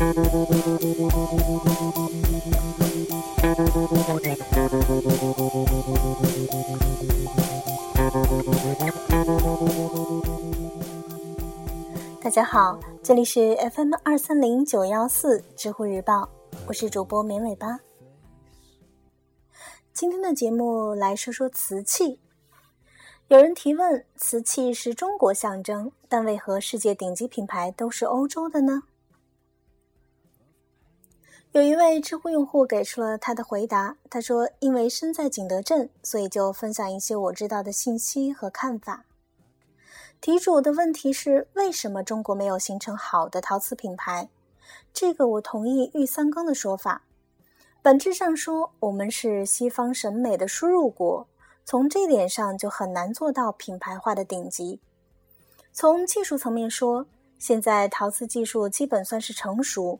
大家好，这里是 FM 二三零九幺四知乎日报，我是主播绵尾巴。今天的节目来说说瓷器。有人提问：瓷器是中国象征，但为何世界顶级品牌都是欧洲的呢？有一位知乎用户给出了他的回答，他说：“因为身在景德镇，所以就分享一些我知道的信息和看法。”题主的问题是：为什么中国没有形成好的陶瓷品牌？这个我同意玉三更的说法。本质上说，我们是西方审美的输入国，从这点上就很难做到品牌化的顶级。从技术层面说，现在陶瓷技术基本算是成熟，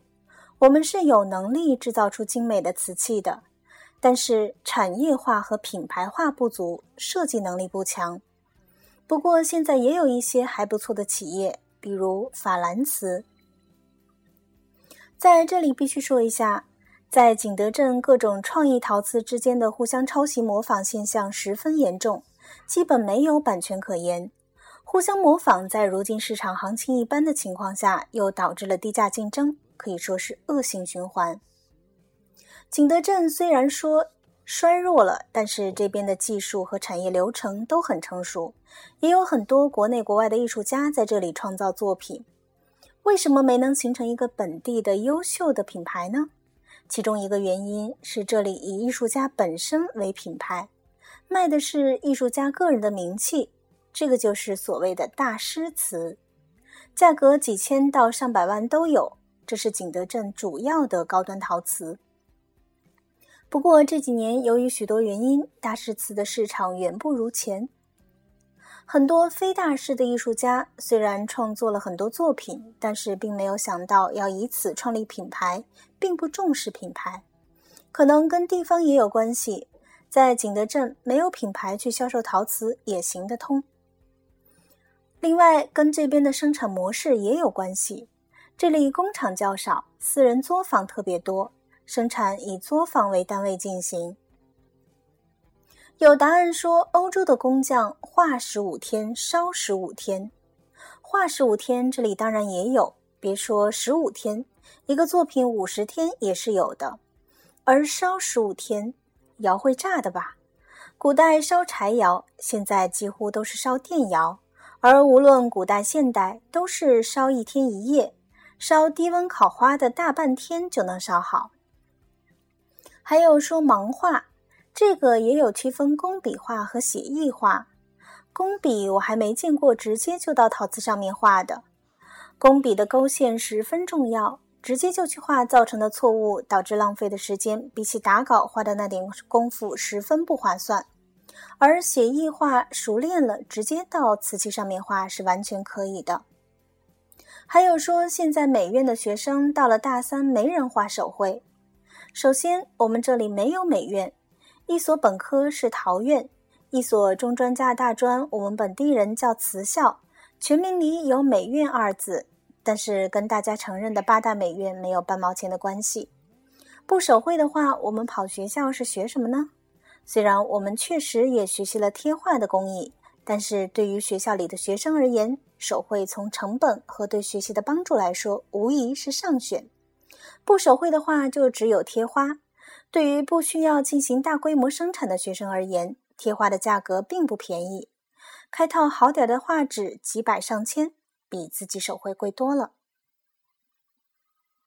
我们是有能力制造出精美的瓷器的，但是产业化和品牌化不足，设计能力不强。不过，现在也有一些还不错的企业，比如法兰瓷。在这里必须说一下，在景德镇各种创意陶瓷之间的互相抄袭模仿现象十分严重，基本没有版权可言。互相模仿在如今市场行情一般的情况下，又导致了低价竞争，可以说是恶性循环。景德镇虽然说，衰弱了，但是这边的技术和产业流程都很成熟，也有很多国内国外的艺术家在这里创造作品。为什么没能形成一个本地的优秀的品牌呢？其中一个原因是这里以艺术家本身为品牌，卖的是艺术家个人的名气，这个就是所谓的大师瓷，价格几千到上百万都有，这是景德镇主要的高端陶瓷。不过这几年，由于许多原因，大师瓷的市场远不如前。很多非大师的艺术家虽然创作了很多作品，但是并没有想到要以此创立品牌，并不重视品牌。可能跟地方也有关系，在景德镇没有品牌去销售陶瓷也行得通。另外，跟这边的生产模式也有关系，这里工厂较少，私人作坊特别多。生产以作坊为单位进行。有答案说，欧洲的工匠画十五天，烧十五天。画十五天，这里当然也有，别说十五天，一个作品五十天也是有的。而烧十五天，窑会炸的吧？古代烧柴窑，现在几乎都是烧电窑，而无论古代现代，都是烧一天一夜，烧低温烤花的大半天就能烧好。还有说盲画，这个也有区分工笔画和写意画。工笔我还没见过直接就到陶瓷上面画的，工笔的勾线十分重要，直接就去画造成的错误导致浪费的时间，比起打稿花的那点功夫十分不划算。而写意画熟练了，直接到瓷器上面画是完全可以的。还有说现在美院的学生到了大三没人画手绘。首先，我们这里没有美院，一所本科是陶院，一所中专加大专，我们本地人叫瓷校，全名里有美院二字，但是跟大家承认的八大美院没有半毛钱的关系。不手绘的话，我们跑学校是学什么呢？虽然我们确实也学习了贴画的工艺，但是对于学校里的学生而言，手绘从成本和对学习的帮助来说，无疑是上选。不手绘的话，就只有贴花。对于不需要进行大规模生产的学生而言，贴花的价格并不便宜，开套好点的画纸几百上千，比自己手绘贵多了。